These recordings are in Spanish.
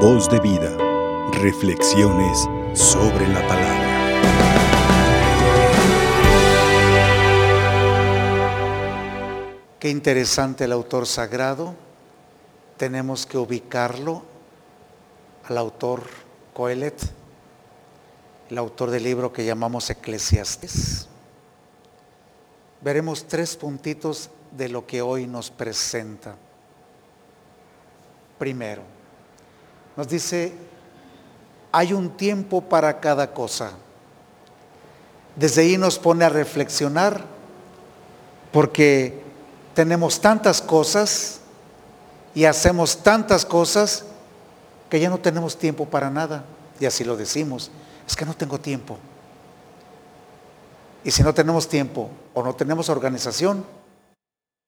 Voz de vida. Reflexiones sobre la palabra. Qué interesante el autor sagrado. Tenemos que ubicarlo al autor Coelet, el autor del libro que llamamos Eclesiastes. Veremos tres puntitos de lo que hoy nos presenta. Primero, nos dice, hay un tiempo para cada cosa. Desde ahí nos pone a reflexionar porque tenemos tantas cosas y hacemos tantas cosas que ya no tenemos tiempo para nada. Y así lo decimos, es que no tengo tiempo. Y si no tenemos tiempo o no tenemos organización,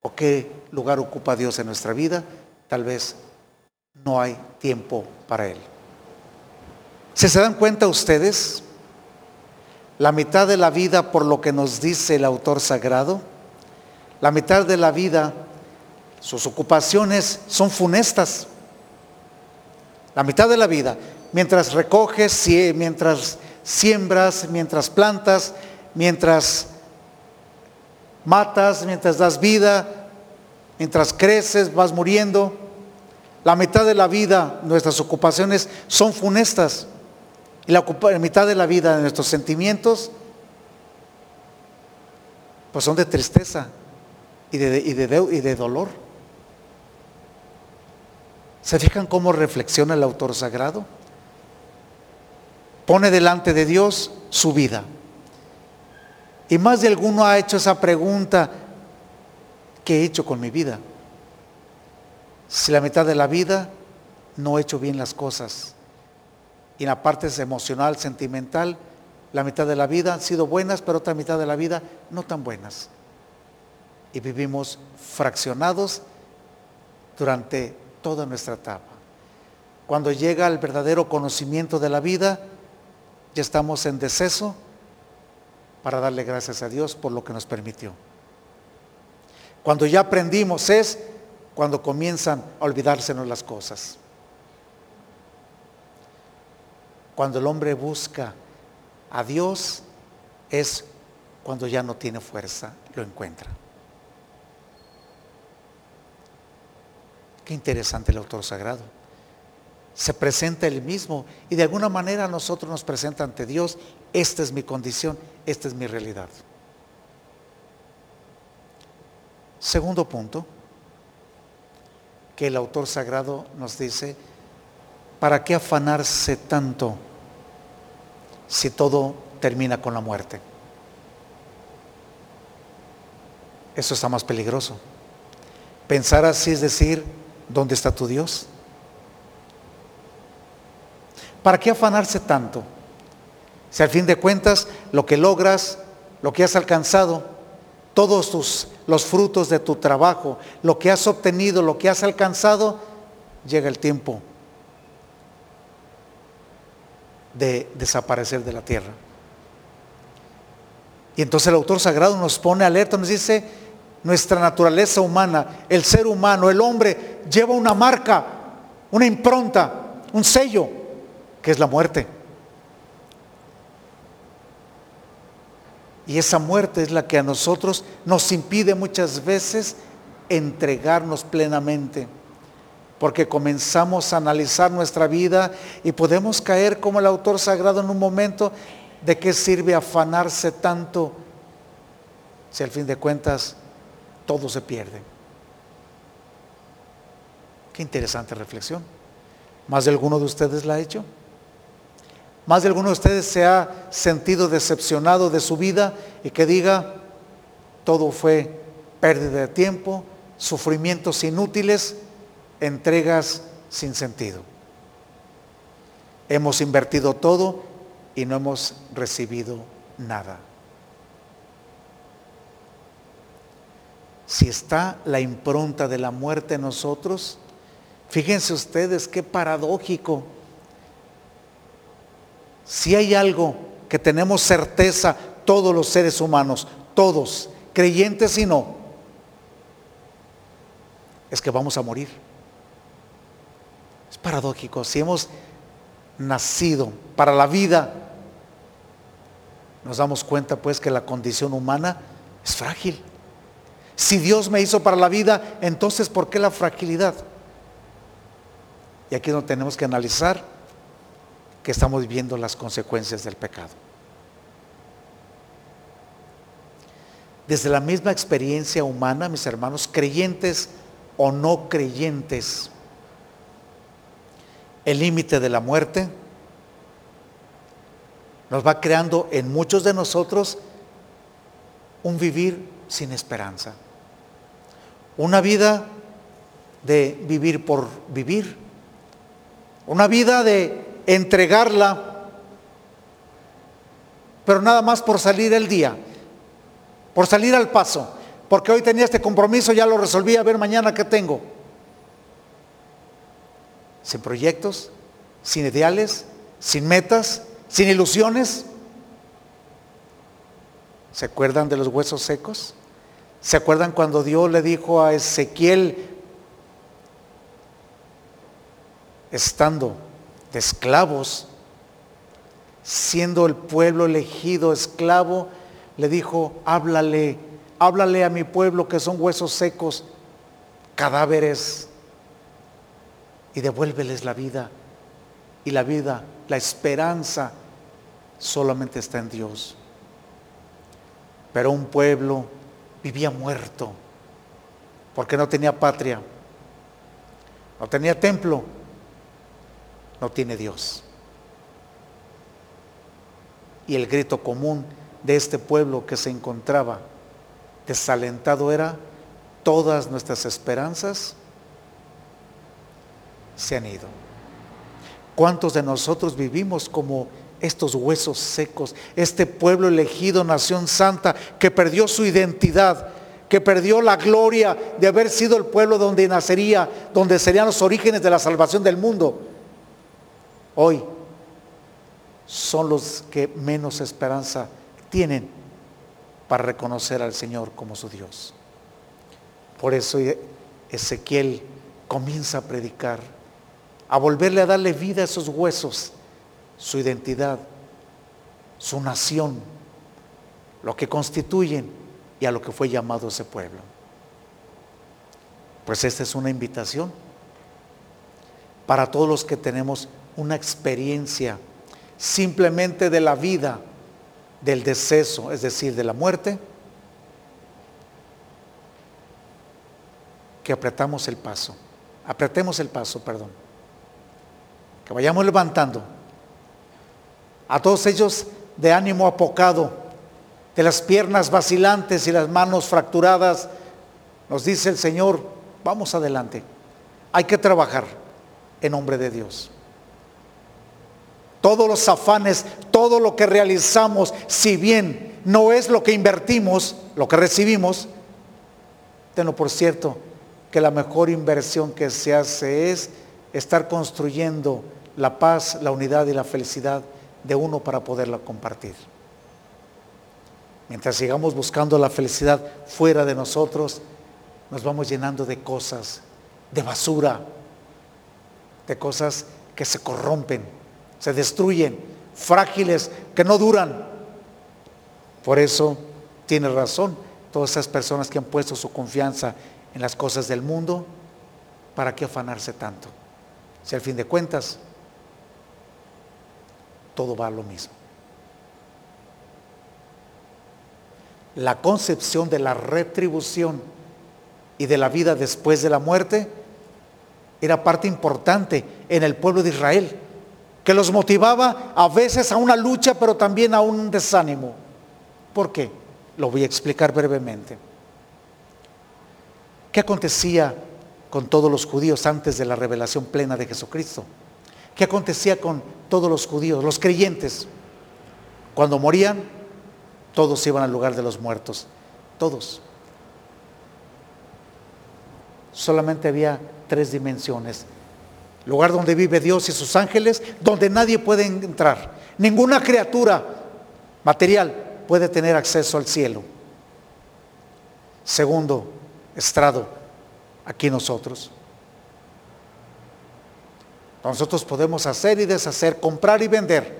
o qué lugar ocupa Dios en nuestra vida, tal vez no hay tiempo para Él. Si se dan cuenta ustedes, la mitad de la vida, por lo que nos dice el autor sagrado, la mitad de la vida, sus ocupaciones son funestas. La mitad de la vida, mientras recoges, mientras siembras, mientras plantas, mientras matas, mientras das vida, mientras creces, vas muriendo. La mitad de la vida, nuestras ocupaciones son funestas. Y la, mitad de la vida de nuestros sentimientos, pues son de tristeza y de, y de, y de dolor. ¿Se fijan cómo reflexiona el autor sagrado? Pone delante de Dios su vida. Y más de alguno ha hecho esa pregunta, ¿qué he hecho con mi vida? Si la mitad de la vida no he hecho bien las cosas, y en la parte emocional, sentimental, la mitad de la vida han sido buenas, pero otra mitad de la vida no tan buenas. Y vivimos fraccionados durante toda nuestra etapa. Cuando llega el verdadero conocimiento de la vida, ya estamos en deceso para darle gracias a Dios por lo que nos permitió. Cuando ya aprendimos es cuando comienzan a olvidársenos las cosas. Cuando el hombre busca a Dios es cuando ya no tiene fuerza, lo encuentra. Qué interesante el autor sagrado. Se presenta él mismo y de alguna manera nosotros nos presenta ante Dios, esta es mi condición, esta es mi realidad. Segundo punto, que el autor sagrado nos dice, ¿para qué afanarse tanto si todo termina con la muerte? Eso está más peligroso. Pensar así es decir, ¿dónde está tu Dios? ¿Para qué afanarse tanto? Si al fin de cuentas lo que logras, lo que has alcanzado, todos tus, los frutos de tu trabajo, lo que has obtenido, lo que has alcanzado, llega el tiempo de desaparecer de la tierra. Y entonces el autor sagrado nos pone alerta, nos dice, nuestra naturaleza humana, el ser humano, el hombre, lleva una marca, una impronta, un sello, que es la muerte. Y esa muerte es la que a nosotros nos impide muchas veces entregarnos plenamente. Porque comenzamos a analizar nuestra vida y podemos caer como el autor sagrado en un momento de qué sirve afanarse tanto si al fin de cuentas todo se pierde. Qué interesante reflexión. ¿Más de alguno de ustedes la ha hecho? Más de alguno de ustedes se ha sentido decepcionado de su vida y que diga, todo fue pérdida de tiempo, sufrimientos inútiles, entregas sin sentido. Hemos invertido todo y no hemos recibido nada. Si está la impronta de la muerte en nosotros, fíjense ustedes qué paradójico si hay algo que tenemos certeza todos los seres humanos, todos, creyentes y no, es que vamos a morir. Es paradójico. Si hemos nacido para la vida, nos damos cuenta pues que la condición humana es frágil. Si Dios me hizo para la vida, entonces ¿por qué la fragilidad? Y aquí no tenemos que analizar que estamos viviendo las consecuencias del pecado. Desde la misma experiencia humana, mis hermanos, creyentes o no creyentes, el límite de la muerte nos va creando en muchos de nosotros un vivir sin esperanza. Una vida de vivir por vivir. Una vida de entregarla, pero nada más por salir el día, por salir al paso, porque hoy tenía este compromiso, ya lo resolví, a ver mañana qué tengo. Sin proyectos, sin ideales, sin metas, sin ilusiones. ¿Se acuerdan de los huesos secos? ¿Se acuerdan cuando Dios le dijo a Ezequiel, estando de esclavos, siendo el pueblo elegido esclavo, le dijo, háblale, háblale a mi pueblo que son huesos secos, cadáveres, y devuélveles la vida. Y la vida, la esperanza, solamente está en Dios. Pero un pueblo vivía muerto porque no tenía patria, no tenía templo, no tiene Dios. Y el grito común de este pueblo que se encontraba desalentado era, todas nuestras esperanzas se han ido. ¿Cuántos de nosotros vivimos como estos huesos secos, este pueblo elegido, nación santa, que perdió su identidad, que perdió la gloria de haber sido el pueblo donde nacería, donde serían los orígenes de la salvación del mundo? Hoy son los que menos esperanza tienen para reconocer al Señor como su Dios. Por eso Ezequiel comienza a predicar, a volverle a darle vida a esos huesos su identidad, su nación, lo que constituyen y a lo que fue llamado ese pueblo. Pues esta es una invitación para todos los que tenemos una experiencia simplemente de la vida, del deceso, es decir, de la muerte, que apretamos el paso, apretemos el paso, perdón, que vayamos levantando a todos ellos de ánimo apocado, de las piernas vacilantes y las manos fracturadas, nos dice el Señor, vamos adelante, hay que trabajar en nombre de Dios. Todos los afanes, todo lo que realizamos, si bien no es lo que invertimos, lo que recibimos, tengo por cierto que la mejor inversión que se hace es estar construyendo la paz, la unidad y la felicidad de uno para poderla compartir. Mientras sigamos buscando la felicidad fuera de nosotros, nos vamos llenando de cosas, de basura, de cosas que se corrompen, se destruyen, frágiles, que no duran. Por eso tiene razón todas esas personas que han puesto su confianza en las cosas del mundo, ¿para qué afanarse tanto? Si al fin de cuentas todo va a lo mismo. La concepción de la retribución y de la vida después de la muerte era parte importante en el pueblo de Israel, que los motivaba a veces a una lucha, pero también a un desánimo. ¿Por qué? Lo voy a explicar brevemente. ¿Qué acontecía con todos los judíos antes de la revelación plena de Jesucristo? ¿Qué acontecía con todos los judíos, los creyentes? Cuando morían, todos iban al lugar de los muertos, todos. Solamente había tres dimensiones. Lugar donde vive Dios y sus ángeles, donde nadie puede entrar. Ninguna criatura material puede tener acceso al cielo. Segundo estrado, aquí nosotros Nosotros podemos hacer y deshacer, comprar y vender,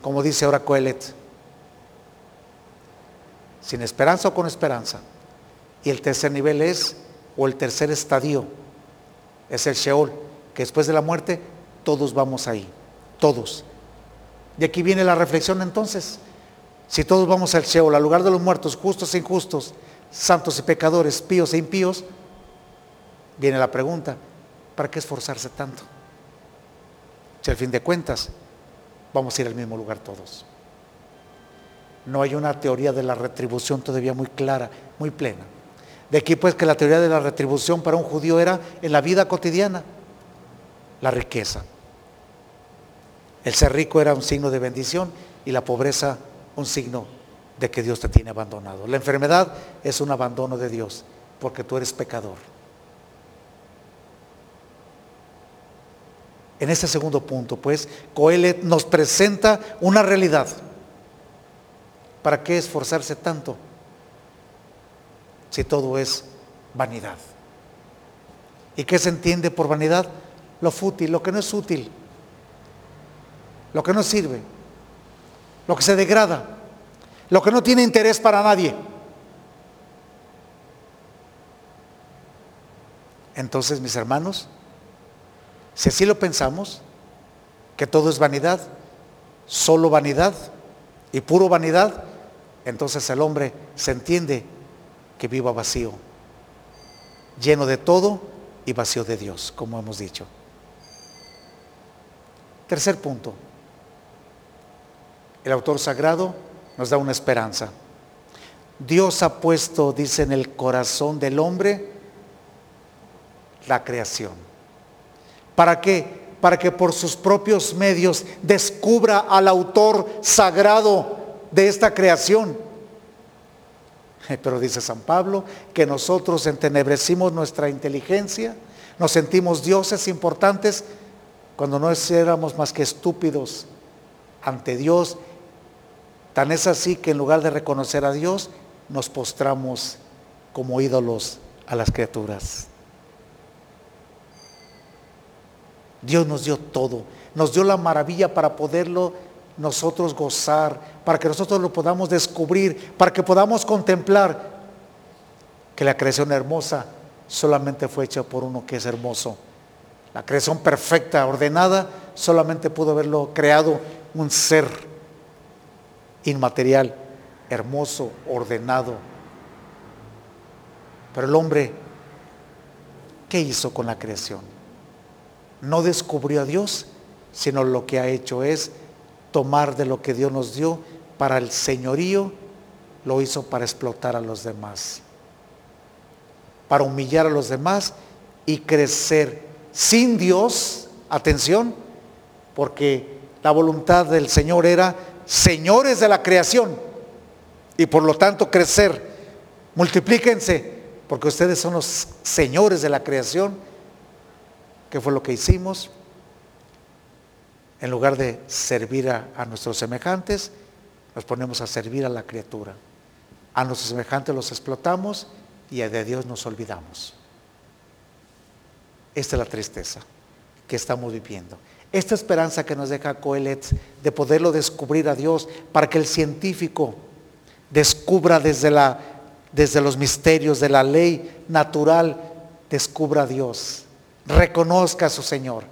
como dice ahora Coelet. Sin esperanza o con esperanza. Y el tercer nivel es, o el tercer estadio, es el Sheol, después de la muerte todos vamos ahí, todos. Y aquí viene la reflexión entonces. Si todos vamos al Sheol, al lugar de los muertos, justos e injustos, santos y pecadores, píos e impíos, viene la pregunta, ¿para qué esforzarse tanto? Si al fin de cuentas vamos a ir al mismo lugar todos. No hay una teoría de la retribución todavía muy clara, muy plena. De aquí pues que la teoría de la retribución para un judío era en la vida cotidiana, la riqueza. El ser rico era un signo de bendición y la pobreza un signo de que Dios te tiene abandonado. La enfermedad es un abandono de Dios porque tú eres pecador. En este segundo punto, pues, Coelet nos presenta una realidad. ¿Para qué esforzarse tanto si todo es vanidad? ¿Y qué se entiende por vanidad? Lo fútil, lo que no es útil, lo que no sirve, lo que se degrada, lo que no tiene interés para nadie. Entonces, mis hermanos, si así lo pensamos, que todo es vanidad, solo vanidad y puro vanidad, entonces el hombre se entiende que viva vacío, lleno de todo y vacío de Dios, como hemos dicho. Tercer punto. El autor sagrado nos da una esperanza. Dios ha puesto, dice, en el corazón del hombre la creación. ¿Para qué? Para que por sus propios medios descubra al autor sagrado de esta creación. Pero dice San Pablo que nosotros entenebrecimos nuestra inteligencia, nos sentimos dioses importantes cuando no éramos más que estúpidos ante Dios. Tan es así que en lugar de reconocer a Dios, nos postramos como ídolos a las criaturas. Dios nos dio todo, nos dio la maravilla para poderlo nosotros gozar, para que nosotros lo podamos descubrir, para que podamos contemplar que la creación hermosa solamente fue hecha por uno que es hermoso. La creación perfecta, ordenada, solamente pudo haberlo creado un ser inmaterial, hermoso, ordenado. Pero el hombre, ¿qué hizo con la creación? no descubrió a Dios, sino lo que ha hecho es tomar de lo que Dios nos dio para el señorío, lo hizo para explotar a los demás, para humillar a los demás y crecer sin Dios, atención, porque la voluntad del Señor era señores de la creación y por lo tanto crecer, multiplíquense, porque ustedes son los señores de la creación ¿Qué fue lo que hicimos? En lugar de servir a, nuestros semejantes, nos ponemos a servir a la criatura. A nuestros semejantes los explotamos y de Dios nos olvidamos. Esta es la tristeza que estamos viviendo. Esta esperanza que nos deja Coelet de poderlo descubrir a Dios para que el científico descubra desde, la, desde los misterios de la ley natural, descubra a Dios reconozca a su Señor,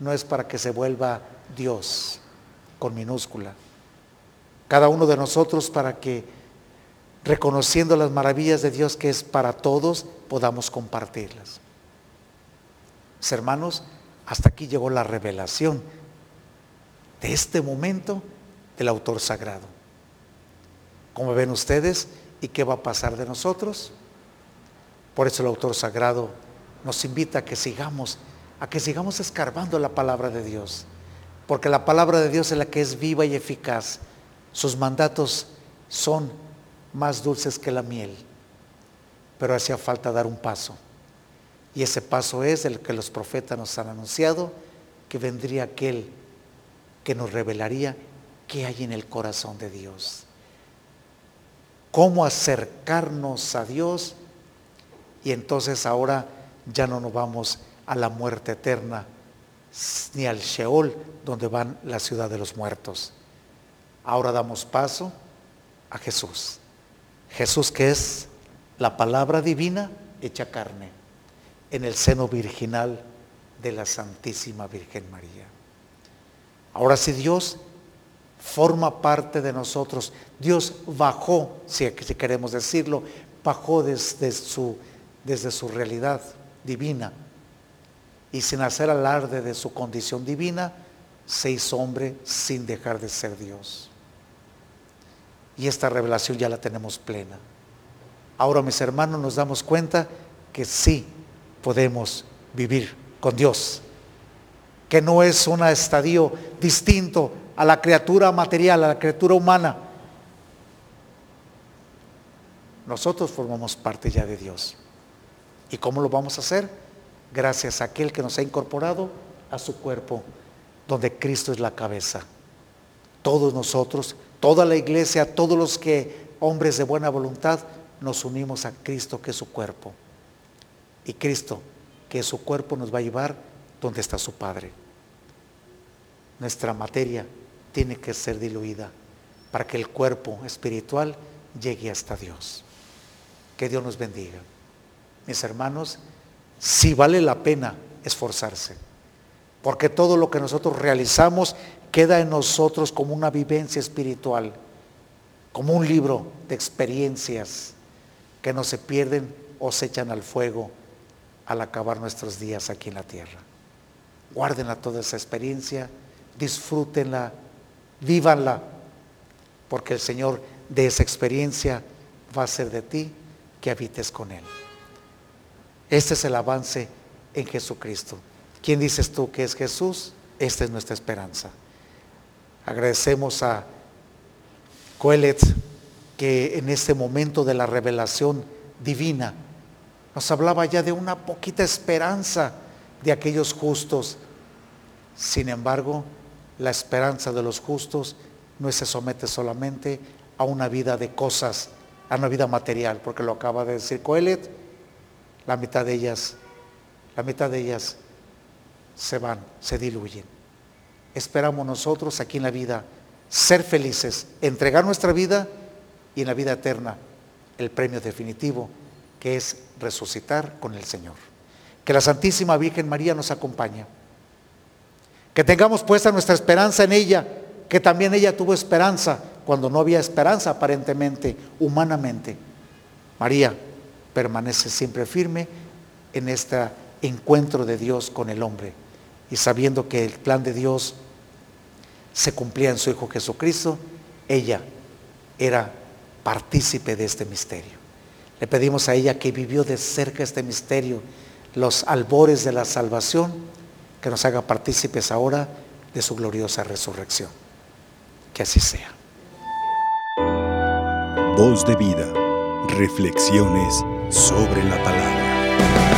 no es para que se vuelva Dios con minúscula. Cada uno de nosotros para que, reconociendo las maravillas de Dios que es para todos, podamos compartirlas. Hermanos, hasta aquí llegó la revelación de este momento del autor sagrado. ¿Cómo ven ustedes? ¿Y qué va a pasar de nosotros? Por eso el autor sagrado nos invita a que sigamos, a que sigamos escarbando la palabra de Dios. Porque la palabra de Dios es la que es viva y eficaz. Sus mandatos son más dulces que la miel. Pero hacía falta dar un paso. Y ese paso es el que los profetas nos han anunciado, que vendría aquel que nos revelaría qué hay en el corazón de Dios. Cómo acercarnos a Dios. Y entonces ahora ya no nos vamos a la muerte eterna ni al Sheol, donde van la ciudad de los muertos. Ahora damos paso a Jesús. Jesús que es la palabra divina hecha carne en el seno virginal de la Santísima Virgen María. Ahora si Dios forma parte de nosotros, Dios bajó, si, queremos decirlo, bajó desde su, desde su realidad divina y sin hacer alarde de su condición divina, se hizo hombre sin dejar de ser Dios. Y esta revelación ya la tenemos plena. Ahora, mis hermanos, nos damos cuenta que sí podemos vivir con Dios, que no es un estadio distinto a la criatura material, a la criatura humana. Nosotros formamos parte ya de Dios. ¿Y cómo lo vamos a hacer? gracias a aquel que nos ha incorporado a su cuerpo, donde Cristo es la cabeza. Todos nosotros, toda la iglesia, todos los que, hombres de buena voluntad, nos unimos a Cristo que es su cuerpo. Y Cristo, que su cuerpo, nos va a llevar donde está su Padre. Nuestra materia tiene que ser diluida para que el cuerpo espiritual llegue hasta Dios. Que Dios nos bendiga. Mis hermanos, si vale la pena esforzarse. Porque todo lo que nosotros realizamos queda en nosotros como una vivencia espiritual, como un libro de experiencias que no se pierden o se echan al fuego al acabar nuestros días aquí en la tierra. Guárdenla toda esa experiencia, disfrútenla, vívanla, porque el Señor de esa experiencia va a hacer de ti que habites con Él. Este es el avance en Jesucristo. ¿Quién dices tú que es Jesús? Esta es nuestra esperanza. Agradecemos a Coelet que en este momento de la revelación divina nos hablaba ya de una poquita esperanza de aquellos justos. Sin embargo, la esperanza de los justos no se somete solamente a una vida de cosas, a una vida material, porque lo acaba de decir Coelet, la mitad de ellas, la mitad de ellas se van, se diluyen. Esperamos nosotros aquí en la vida ser felices, entregar nuestra vida y en la vida eterna el premio definitivo que es resucitar con el Señor. Que la Santísima Virgen María nos acompañe. Que tengamos puesta nuestra esperanza en ella, que también ella tuvo esperanza cuando no había esperanza aparentemente, humanamente. María, permanece siempre firme en este encuentro de Dios con el hombre y sabiendo que el plan de Dios se cumplía en su Hijo Jesucristo, ella era partícipe de este misterio. Le pedimos a ella que vivió de cerca este misterio, los albores de la salvación, que nos haga partícipes ahora de su gloriosa resurrección. Que así sea. Voz de vida, reflexiones sobre la palabra.